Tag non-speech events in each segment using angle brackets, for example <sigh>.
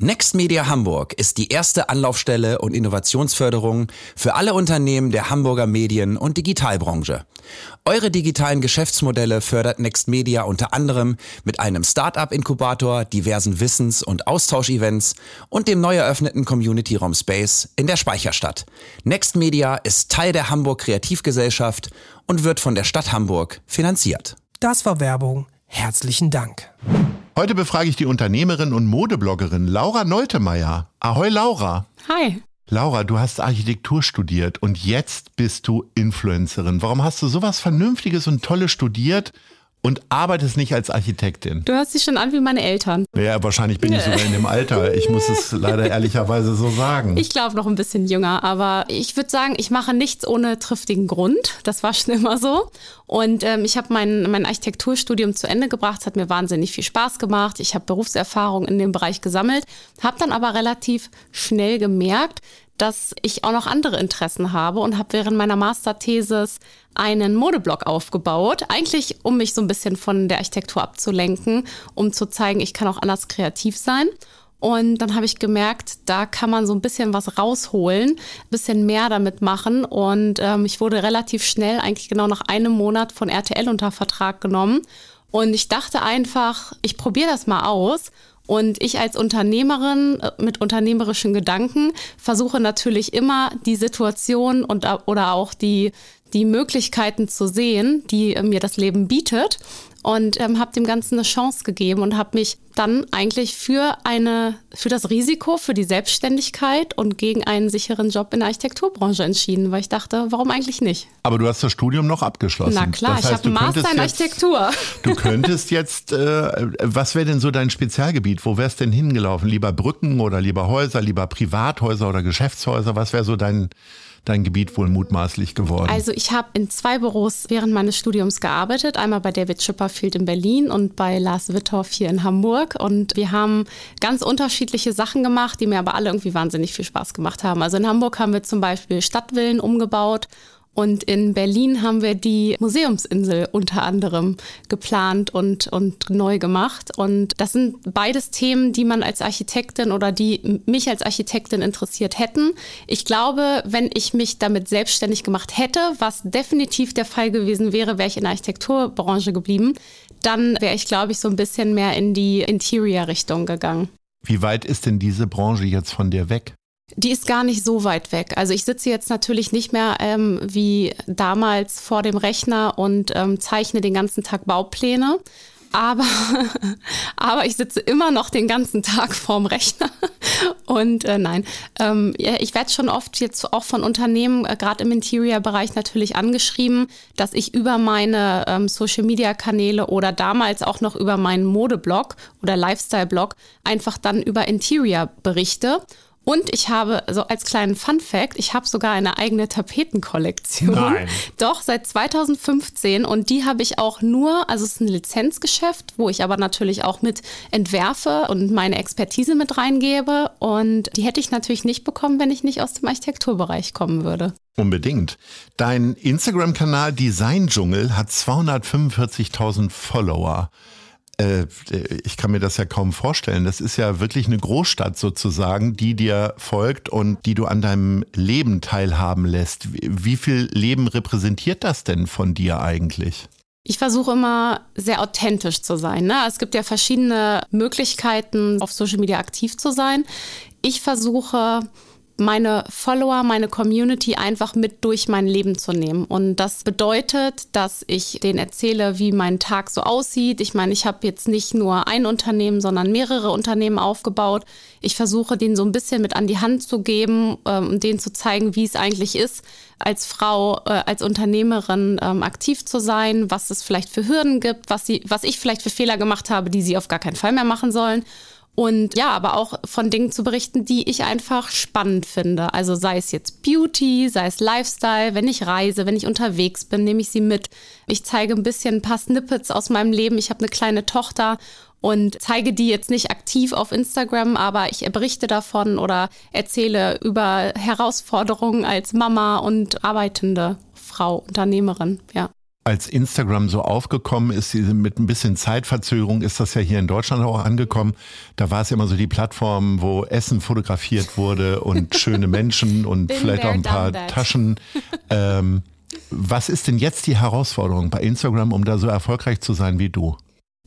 Next Media Hamburg ist die erste Anlaufstelle und Innovationsförderung für alle Unternehmen der Hamburger Medien- und Digitalbranche. Eure digitalen Geschäftsmodelle fördert Next Media unter anderem mit einem Startup-Inkubator, diversen Wissens- und Austauschevents und dem neu eröffneten Community-Raum Space in der Speicherstadt. Next Media ist Teil der Hamburg Kreativgesellschaft und wird von der Stadt Hamburg finanziert. Das war Werbung. Herzlichen Dank. Heute befrage ich die Unternehmerin und Modebloggerin Laura Neutemeyer. Ahoi Laura. Hi. Laura, du hast Architektur studiert und jetzt bist du Influencerin. Warum hast du sowas Vernünftiges und Tolles studiert und arbeitest nicht als Architektin? Du hörst dich schon an wie meine Eltern. Ja, wahrscheinlich bin ich sogar in dem Alter. Ich muss es <laughs> leider ehrlicherweise so sagen. Ich glaube noch ein bisschen jünger, aber ich würde sagen, ich mache nichts ohne triftigen Grund. Das war schon immer so. Und ähm, ich habe mein, mein Architekturstudium zu Ende gebracht, hat mir wahnsinnig viel Spaß gemacht. Ich habe Berufserfahrung in dem Bereich gesammelt, habe dann aber relativ schnell gemerkt, dass ich auch noch andere Interessen habe und habe während meiner Masterthesis einen Modeblog aufgebaut, eigentlich um mich so ein bisschen von der Architektur abzulenken, um zu zeigen, ich kann auch anders kreativ sein. Und dann habe ich gemerkt, da kann man so ein bisschen was rausholen, ein bisschen mehr damit machen. Und ähm, ich wurde relativ schnell, eigentlich genau nach einem Monat von RTL unter Vertrag genommen. Und ich dachte einfach, ich probiere das mal aus und ich als Unternehmerin äh, mit unternehmerischen Gedanken versuche natürlich immer die Situation und oder auch die, die Möglichkeiten zu sehen, die mir das Leben bietet und ähm, habe dem Ganzen eine Chance gegeben und habe mich dann eigentlich für eine für das Risiko für die Selbstständigkeit und gegen einen sicheren Job in der Architekturbranche entschieden, weil ich dachte, warum eigentlich nicht? Aber du hast das Studium noch abgeschlossen. Na klar, das heißt, ich habe einen Master in Architektur. Jetzt, du könntest jetzt, äh, was wäre denn so dein Spezialgebiet? Wo wär's denn hingelaufen? Lieber Brücken oder lieber Häuser, lieber Privathäuser oder Geschäftshäuser? Was wäre so dein dein Gebiet wohl mutmaßlich geworden? Also ich habe in zwei Büros während meines Studiums gearbeitet. Einmal bei David Chipperfield in Berlin und bei Lars Wittorf hier in Hamburg. Und wir haben ganz unterschiedliche Sachen gemacht, die mir aber alle irgendwie wahnsinnig viel Spaß gemacht haben. Also in Hamburg haben wir zum Beispiel Stadtvillen umgebaut und in Berlin haben wir die Museumsinsel unter anderem geplant und, und neu gemacht. Und das sind beides Themen, die man als Architektin oder die mich als Architektin interessiert hätten. Ich glaube, wenn ich mich damit selbstständig gemacht hätte, was definitiv der Fall gewesen wäre, wäre ich in der Architekturbranche geblieben, dann wäre ich, glaube ich, so ein bisschen mehr in die Interior-Richtung gegangen. Wie weit ist denn diese Branche jetzt von dir weg? Die ist gar nicht so weit weg. Also ich sitze jetzt natürlich nicht mehr ähm, wie damals vor dem Rechner und ähm, zeichne den ganzen Tag Baupläne. Aber, <laughs> aber ich sitze immer noch den ganzen Tag vorm Rechner. <laughs> Und äh, nein, ähm, ja, ich werde schon oft jetzt auch von Unternehmen, äh, gerade im Interior-Bereich natürlich angeschrieben, dass ich über meine ähm, Social-Media-Kanäle oder damals auch noch über meinen Modeblog oder Lifestyle-Blog einfach dann über Interior berichte. Und ich habe, so als kleinen Fun Fact, ich habe sogar eine eigene Tapetenkollektion. Nein. Doch, seit 2015. Und die habe ich auch nur, also es ist ein Lizenzgeschäft, wo ich aber natürlich auch mit entwerfe und meine Expertise mit reingebe. Und die hätte ich natürlich nicht bekommen, wenn ich nicht aus dem Architekturbereich kommen würde. Unbedingt. Dein Instagram-Kanal Design Dschungel hat 245.000 Follower. Äh, ich kann mir das ja kaum vorstellen. Das ist ja wirklich eine Großstadt sozusagen, die dir folgt und die du an deinem Leben teilhaben lässt. Wie viel Leben repräsentiert das denn von dir eigentlich? Ich versuche immer sehr authentisch zu sein. Ne? Es gibt ja verschiedene Möglichkeiten, auf Social Media aktiv zu sein. Ich versuche meine Follower, meine Community einfach mit durch mein Leben zu nehmen. Und das bedeutet, dass ich denen erzähle, wie mein Tag so aussieht. Ich meine, ich habe jetzt nicht nur ein Unternehmen, sondern mehrere Unternehmen aufgebaut. Ich versuche denen so ein bisschen mit an die Hand zu geben ähm, und denen zu zeigen, wie es eigentlich ist, als Frau, äh, als Unternehmerin ähm, aktiv zu sein, was es vielleicht für Hürden gibt, was, sie, was ich vielleicht für Fehler gemacht habe, die sie auf gar keinen Fall mehr machen sollen. Und ja, aber auch von Dingen zu berichten, die ich einfach spannend finde. Also sei es jetzt Beauty, sei es Lifestyle, wenn ich reise, wenn ich unterwegs bin, nehme ich sie mit. Ich zeige ein bisschen ein paar Snippets aus meinem Leben. Ich habe eine kleine Tochter und zeige die jetzt nicht aktiv auf Instagram, aber ich berichte davon oder erzähle über Herausforderungen als Mama und arbeitende Frau, Unternehmerin, ja. Als Instagram so aufgekommen ist, mit ein bisschen Zeitverzögerung ist das ja hier in Deutschland auch angekommen. Da war es ja immer so die Plattform, wo Essen fotografiert wurde und <laughs> schöne Menschen und vielleicht auch ein paar Taschen. Ähm, was ist denn jetzt die Herausforderung bei Instagram, um da so erfolgreich zu sein wie du?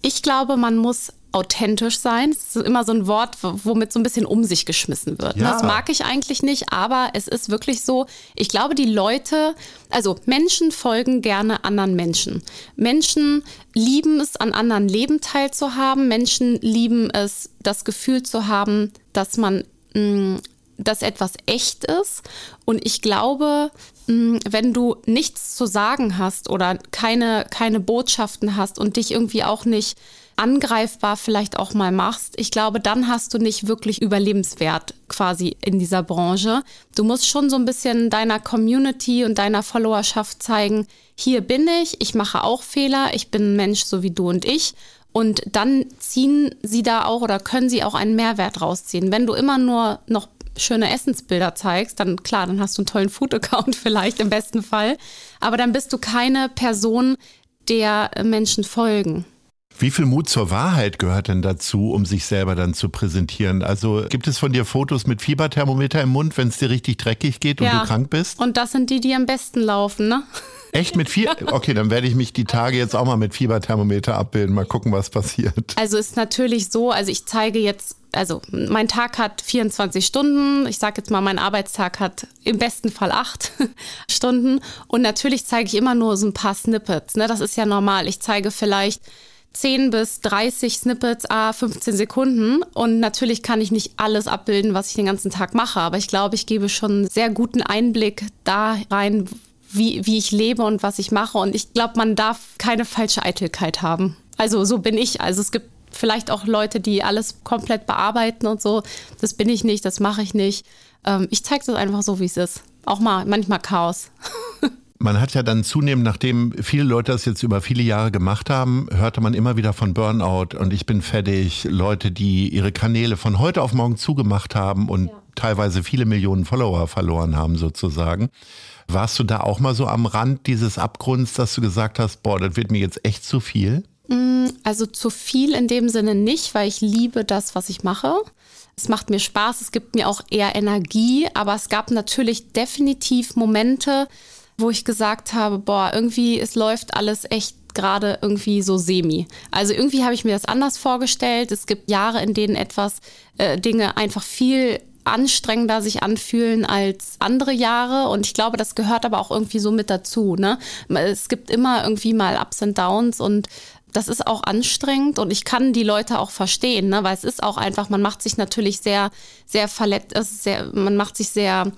Ich glaube, man muss authentisch sein. Das ist immer so ein Wort, womit so ein bisschen um sich geschmissen wird. Ne? Ja. Das mag ich eigentlich nicht, aber es ist wirklich so, ich glaube, die Leute, also Menschen folgen gerne anderen Menschen. Menschen lieben es, an anderen Leben teilzuhaben. Menschen lieben es, das Gefühl zu haben, dass man mh, mm, dass etwas echt ist. Und ich glaube, wenn du nichts zu sagen hast oder keine, keine Botschaften hast und dich irgendwie auch nicht angreifbar vielleicht auch mal machst, ich glaube, dann hast du nicht wirklich Überlebenswert quasi in dieser Branche. Du musst schon so ein bisschen deiner Community und deiner Followerschaft zeigen, hier bin ich, ich mache auch Fehler, ich bin ein Mensch so wie du und ich. Und dann ziehen sie da auch oder können sie auch einen Mehrwert rausziehen. Wenn du immer nur noch schöne Essensbilder zeigst, dann klar, dann hast du einen tollen Food-Account <laughs> vielleicht im besten Fall. Aber dann bist du keine Person, der Menschen folgen. Wie viel Mut zur Wahrheit gehört denn dazu, um sich selber dann zu präsentieren? Also gibt es von dir Fotos mit Fieberthermometer im Mund, wenn es dir richtig dreckig geht und ja. du krank bist? Und das sind die, die am besten laufen, ne? Echt mit vier? <laughs> Okay, dann werde ich mich die Tage jetzt auch mal mit Fieberthermometer abbilden. Mal gucken, was passiert. Also ist natürlich so, also ich zeige jetzt, also mein Tag hat 24 Stunden. Ich sage jetzt mal, mein Arbeitstag hat im besten Fall acht <laughs> Stunden. Und natürlich zeige ich immer nur so ein paar Snippets. Ne? Das ist ja normal. Ich zeige vielleicht 10 bis 30 Snippets, a 15 Sekunden. Und natürlich kann ich nicht alles abbilden, was ich den ganzen Tag mache. Aber ich glaube, ich gebe schon einen sehr guten Einblick da rein, wie, wie ich lebe und was ich mache. Und ich glaube, man darf keine falsche Eitelkeit haben. Also so bin ich. Also es gibt vielleicht auch Leute, die alles komplett bearbeiten und so. Das bin ich nicht, das mache ich nicht. Ähm, ich zeige das einfach so, wie es ist. Auch mal manchmal Chaos. <laughs> Man hat ja dann zunehmend, nachdem viele Leute das jetzt über viele Jahre gemacht haben, hörte man immer wieder von Burnout und ich bin fertig. Leute, die ihre Kanäle von heute auf morgen zugemacht haben und ja. teilweise viele Millionen Follower verloren haben sozusagen. Warst du da auch mal so am Rand dieses Abgrunds, dass du gesagt hast, boah, das wird mir jetzt echt zu viel? Mm, also zu viel in dem Sinne nicht, weil ich liebe das, was ich mache. Es macht mir Spaß, es gibt mir auch eher Energie, aber es gab natürlich definitiv Momente, wo ich gesagt habe, boah, irgendwie es läuft alles echt gerade irgendwie so semi. Also irgendwie habe ich mir das anders vorgestellt. Es gibt Jahre, in denen etwas äh, Dinge einfach viel anstrengender sich anfühlen als andere Jahre. Und ich glaube, das gehört aber auch irgendwie so mit dazu. Ne? Es gibt immer irgendwie mal Ups und Downs und das ist auch anstrengend und ich kann die Leute auch verstehen, ne? weil es ist auch einfach, man macht sich natürlich sehr, sehr verletzt, sehr, man macht sich sehr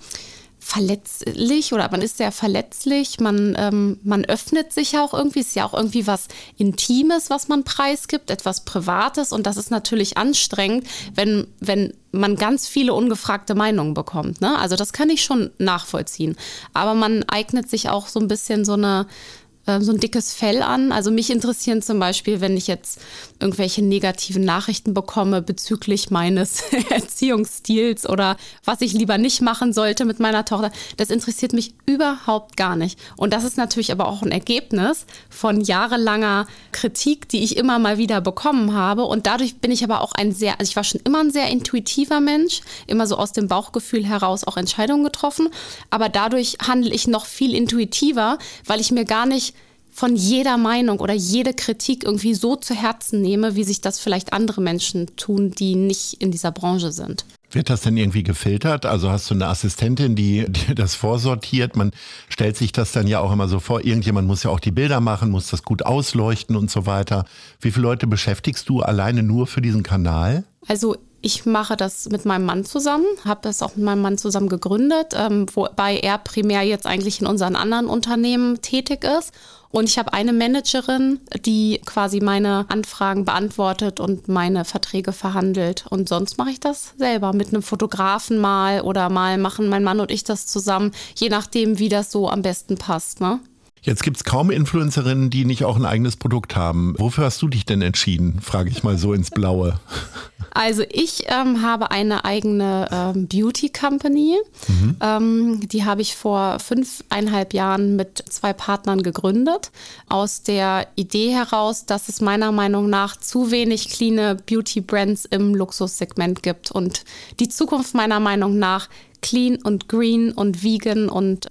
verletzlich oder man ist sehr verletzlich, man, ähm, man öffnet sich auch irgendwie, ist ja auch irgendwie was Intimes, was man preisgibt, etwas Privates und das ist natürlich anstrengend, wenn, wenn man ganz viele ungefragte Meinungen bekommt. Ne? Also das kann ich schon nachvollziehen. Aber man eignet sich auch so ein bisschen so eine ähm, so ein dickes Fell an. Also mich interessieren zum Beispiel, wenn ich jetzt irgendwelche negativen Nachrichten bekomme bezüglich meines <laughs> Erziehungsstils oder was ich lieber nicht machen sollte mit meiner Tochter. Das interessiert mich überhaupt gar nicht. Und das ist natürlich aber auch ein Ergebnis von jahrelanger Kritik, die ich immer mal wieder bekommen habe. Und dadurch bin ich aber auch ein sehr, also ich war schon immer ein sehr intuitiver Mensch, immer so aus dem Bauchgefühl heraus auch Entscheidungen getroffen. Aber dadurch handle ich noch viel intuitiver, weil ich mir gar nicht von jeder Meinung oder jede Kritik irgendwie so zu Herzen nehme, wie sich das vielleicht andere Menschen tun, die nicht in dieser Branche sind. Wird das denn irgendwie gefiltert? Also hast du eine Assistentin, die <laughs> dir das vorsortiert? Man stellt sich das dann ja auch immer so vor, irgendjemand muss ja auch die Bilder machen, muss das gut ausleuchten und so weiter. Wie viele Leute beschäftigst du alleine nur für diesen Kanal? Also Ich mache das mit meinem Mann zusammen, habe das auch mit meinem Mann zusammen gegründet, ähm, wobei er primär jetzt eigentlich in unseren anderen Unternehmen tätig ist. Und ich habe eine Managerin, die quasi meine Anfragen beantwortet und meine Verträge verhandelt. Und sonst mache ich das selber mit einem Fotografen mal oder mal machen mein Mann und ich das zusammen, je nachdem, wie das so am besten passt. Ne? Jetzt gibt es kaum Influencerinnen, die nicht auch ein eigenes Produkt haben. Wofür hast du dich denn entschieden? Frage ich mal so ins Blaue. Also ich ähm, habe eine eigene ähm, Beauty Company. Mhm. Ähm, die habe ich vor fünfeinhalb Jahren mit zwei Partnern gegründet. Aus der Idee heraus, dass es meiner Meinung nach zu wenig clean Beauty Brands im Luxussegment gibt. Und die Zukunft meiner Meinung nach clean und green und vegan und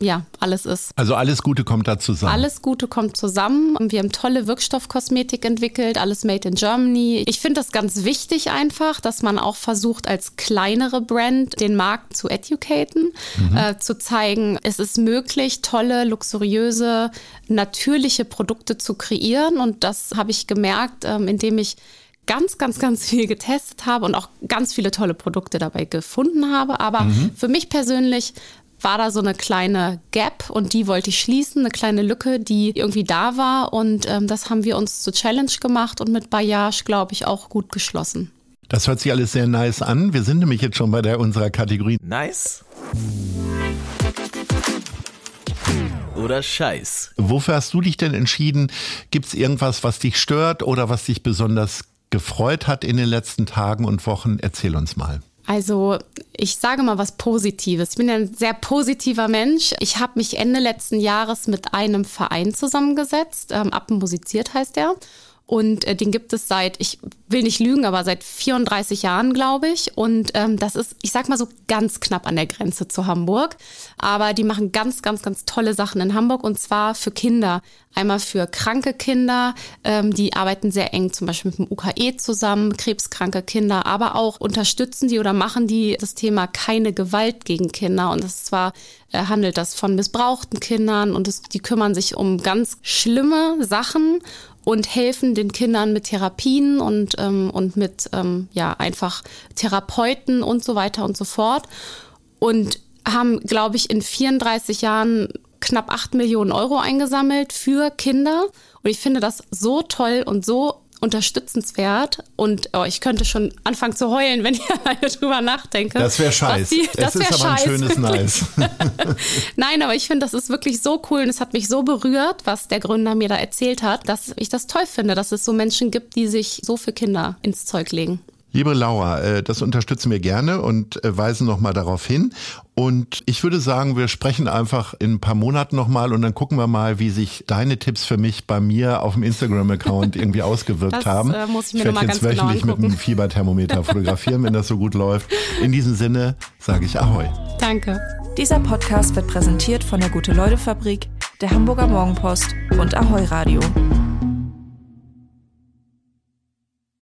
ja, alles ist. Also alles Gute kommt da zusammen. Alles Gute kommt zusammen. Wir haben tolle Wirkstoffkosmetik entwickelt, alles made in Germany. Ich finde das ganz wichtig einfach, dass man auch versucht, als kleinere Brand den Markt zu educaten, mhm. äh, zu zeigen, es ist möglich, tolle, luxuriöse, natürliche Produkte zu kreieren. Und das habe ich gemerkt, ähm, indem ich ganz, ganz, ganz viel getestet habe und auch ganz viele tolle Produkte dabei gefunden habe. Aber mhm. für mich persönlich war da so eine kleine Gap und die wollte ich schließen, eine kleine Lücke, die irgendwie da war. Und ähm, das haben wir uns zur Challenge gemacht und mit Bayage, glaube ich, auch gut geschlossen. Das hört sich alles sehr nice an. Wir sind nämlich jetzt schon bei der unserer Kategorie. Nice. Oder Scheiß. Wofür hast du dich denn entschieden? Gibt es irgendwas, was dich stört oder was dich besonders gefreut hat in den letzten Tagen und Wochen? Erzähl uns mal. Also ich sage mal was Positives. Ich bin ein sehr positiver Mensch. Ich habe mich Ende letzten Jahres mit einem Verein zusammengesetzt. Ähm, Appen musiziert heißt der. Und äh, den gibt es seit, ich will nicht lügen, aber seit 34 Jahren, glaube ich. Und ähm, das ist, ich sag mal so, ganz knapp an der Grenze zu Hamburg. Aber die machen ganz, ganz, ganz tolle Sachen in Hamburg und zwar für Kinder. Einmal für kranke Kinder, ähm, die arbeiten sehr eng zum Beispiel mit dem UKE zusammen, krebskranke Kinder, aber auch unterstützen die oder machen die das Thema keine Gewalt gegen Kinder. Und das zwar äh, handelt das von missbrauchten Kindern und es, die kümmern sich um ganz schlimme Sachen und helfen den Kindern mit Therapien und, ähm, und mit ähm, ja einfach Therapeuten und so weiter und so fort. Und haben, glaube ich, in 34 Jahren knapp 8 Millionen Euro eingesammelt für Kinder. Und ich finde das so toll und so unterstützenswert und oh, ich könnte schon anfangen zu heulen, wenn <laughs> ich alleine drüber nachdenke. Das wäre scheiße. Das wäre aber ein schönes Nice. <laughs> Nein, aber ich finde, das ist wirklich so cool und es hat mich so berührt, was der Gründer mir da erzählt hat, dass ich das toll finde, dass es so Menschen gibt, die sich so für Kinder ins Zeug legen. Liebe Laura, äh, das unterstützen wir gerne und äh, weisen nochmal darauf hin. Und ich würde sagen, wir sprechen einfach in ein paar Monaten nochmal und dann gucken wir mal, wie sich deine Tipps für mich bei mir auf dem Instagram-Account <laughs> irgendwie ausgewirkt das, haben. Äh, muss ich mir ich werde jetzt genau wöchentlich genau mit einem Fieberthermometer fotografieren, wenn das so gut läuft. In diesem Sinne sage ich Ahoi. Danke. Dieser Podcast wird präsentiert von der Gute-Leute-Fabrik, der Hamburger Morgenpost und Ahoi Radio.